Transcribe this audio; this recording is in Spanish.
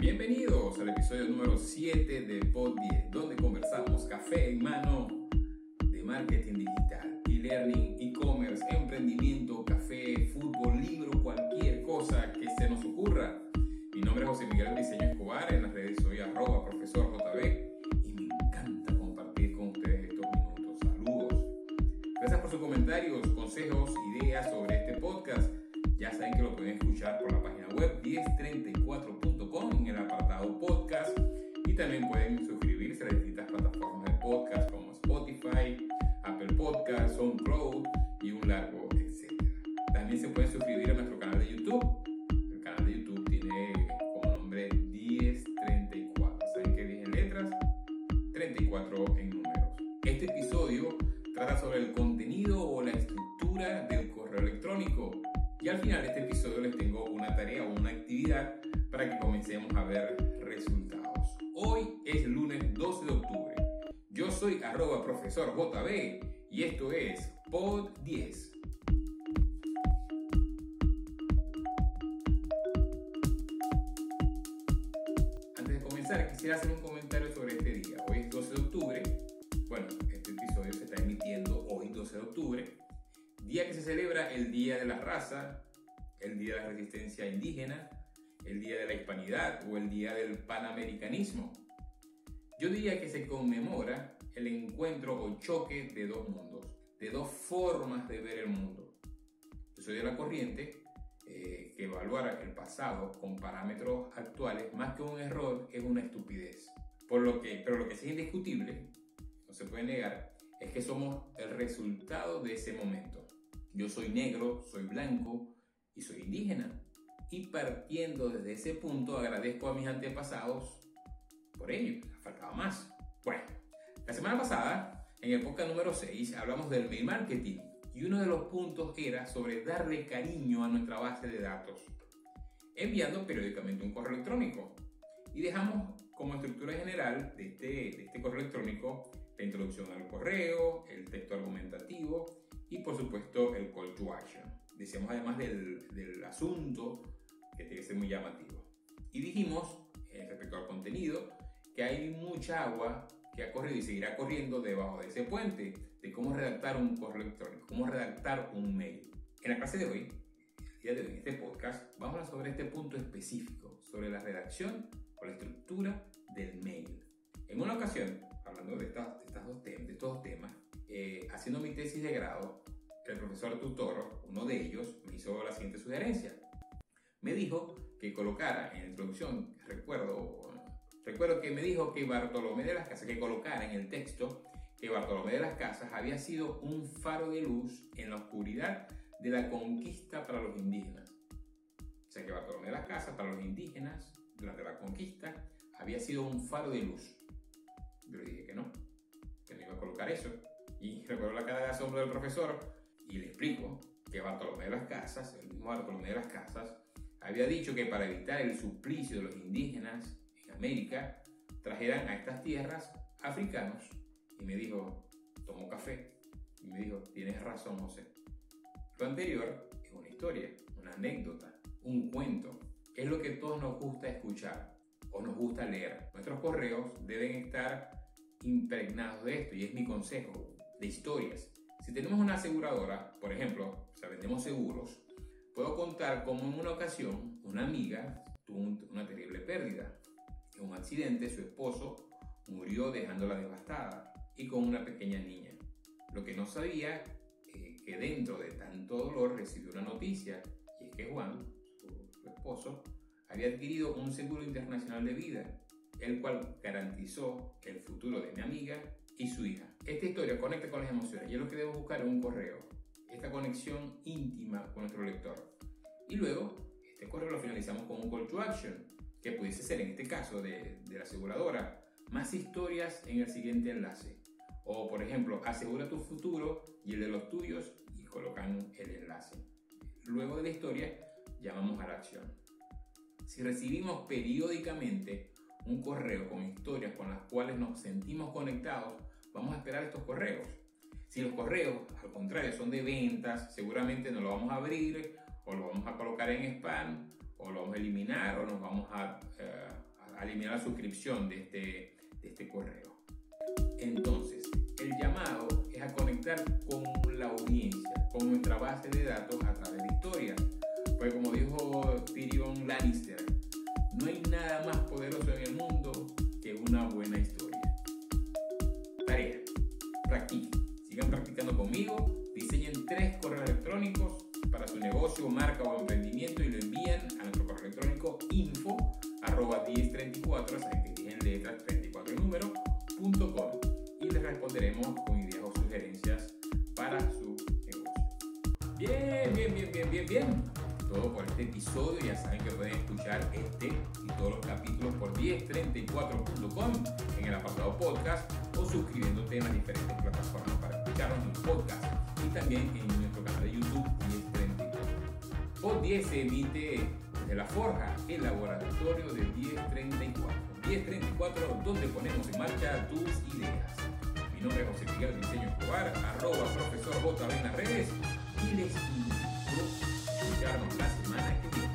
Bienvenidos al episodio número 7 de Pod 10, donde conversamos café en mano de marketing digital, e-learning, e-commerce, SoundCloud y un largo etcétera. También se pueden suscribir a nuestro canal de YouTube. El canal de YouTube tiene como nombre 1034. ¿Saben qué 10 en letras? 34 en números. Este episodio trata sobre el contenido o la estructura del correo electrónico y al final de este episodio les tengo una tarea o una actividad para que comencemos a ver resultados. Hoy es lunes 12 de octubre. Yo soy arroba profesor JB y esto es Pod 10. Antes de comenzar, quisiera hacer un comentario sobre este día. Hoy es 12 de octubre. Bueno, este episodio se está emitiendo hoy 12 de octubre Día que se celebra el Día de la Raza, el Día de la Resistencia Indígena, el Día de la Hispanidad o el Día del Panamericanismo. Yo diría que se conmemora el encuentro o choque de dos mundos, de dos formas de ver el mundo. Yo soy de la corriente eh, que evaluar el pasado con parámetros actuales más que un error es una estupidez. Por lo que, pero lo que sí es indiscutible, no se puede negar, es que somos el resultado de ese momento. Yo soy negro, soy blanco y soy indígena. Y partiendo desde ese punto agradezco a mis antepasados por ello, faltaba más. Bueno, la semana pasada, en el podcast número 6, hablamos del mail marketing y uno de los puntos era sobre darle cariño a nuestra base de datos, enviando periódicamente un correo electrónico. Y dejamos como estructura general de este, de este correo electrónico la introducción al correo, el texto argumentativo y por supuesto el call to action. Decíamos además del, del asunto que tiene que ser muy llamativo. Y dijimos, eh, respecto al contenido, que hay mucha agua que ha corrido y seguirá corriendo debajo de ese puente, de cómo redactar un correo electrónico, cómo redactar un mail. En la clase de hoy, el día de hoy, en este podcast, vamos a hablar sobre este punto específico, sobre la redacción o la estructura del mail. En una ocasión, hablando de, estas, de, estas dos de estos dos temas, eh, haciendo mi tesis de grado, el profesor tutor, uno de ellos, me hizo la siguiente sugerencia. Me dijo que colocara en la introducción, recuerdo, recuerdo que me dijo que Bartolomé de las Casas, que colocara en el texto que Bartolomé de las Casas había sido un faro de luz en la oscuridad de la conquista para los indígenas. O sea que Bartolomé de las Casas para los indígenas durante la conquista había sido un faro de luz. Yo le dije que no, que no iba a colocar eso. Y recuerdo la cara de asombro del profesor y le explico que Bartolomé de las Casas, el mismo Bartolomé de las Casas, había dicho que para evitar el suplicio de los indígenas América, trajeran a estas tierras africanos. Y me dijo, tomo café. Y me dijo, tienes razón, José. Lo anterior es una historia, una anécdota, un cuento. Es lo que todos nos gusta escuchar o nos gusta leer. Nuestros correos deben estar impregnados de esto y es mi consejo de historias. Si tenemos una aseguradora, por ejemplo, o sea, vendemos seguros, puedo contar cómo en una ocasión una amiga tuvo una terrible pérdida. Accidente su esposo murió dejándola devastada y con una pequeña niña. Lo que no sabía eh, que dentro de tanto dolor recibió una noticia y es que Juan, su, su esposo, había adquirido un seguro internacional de vida, el cual garantizó el futuro de mi amiga y su hija. Esta historia conecta con las emociones y es lo que debo buscar en un correo. Esta conexión íntima con nuestro lector. Y luego, este correo lo finalizamos con un call to action, que pudiese ser en este caso de, la aseguradora, más historias en el siguiente enlace. O por ejemplo, asegura tu futuro y el de los tuyos y colocan el enlace. Luego de la historia, llamamos a la acción. Si recibimos periódicamente un correo con historias con las cuales nos sentimos conectados, vamos a esperar estos correos. Si los correos, al contrario, son de ventas, seguramente no lo vamos a abrir o lo vamos a colocar en spam o lo vamos a eliminar o nos vamos a, eh, eliminar la suscripción de este, de este correo. Entonces, el llamado es a conectar con la audiencia, con nuestra base de datos a través de historias. Pues como dijo Tyrion Lannister, negocio, marca o emprendimiento y lo envían a nuestro correo electrónico info arroba 1034, saben que tienen letras 34 el número, punto com, y les responderemos con ideas o sugerencias para su negocio. Bien, bien, bien, bien, bien, bien. Todo por este episodio. Ya saben que pueden escuchar este y todos los capítulos por 1034.com en el apartado podcast o suscribiéndote en las diferentes plataformas para escuchar nuestros podcast y también en o10 se emite desde la forja, el laboratorio de 1034. 1034, donde ponemos en marcha tus ideas. Mi nombre es José Miguel Diseño Escobar, arroba profesor J en las redes y les invito a escucharnos la semana que viene.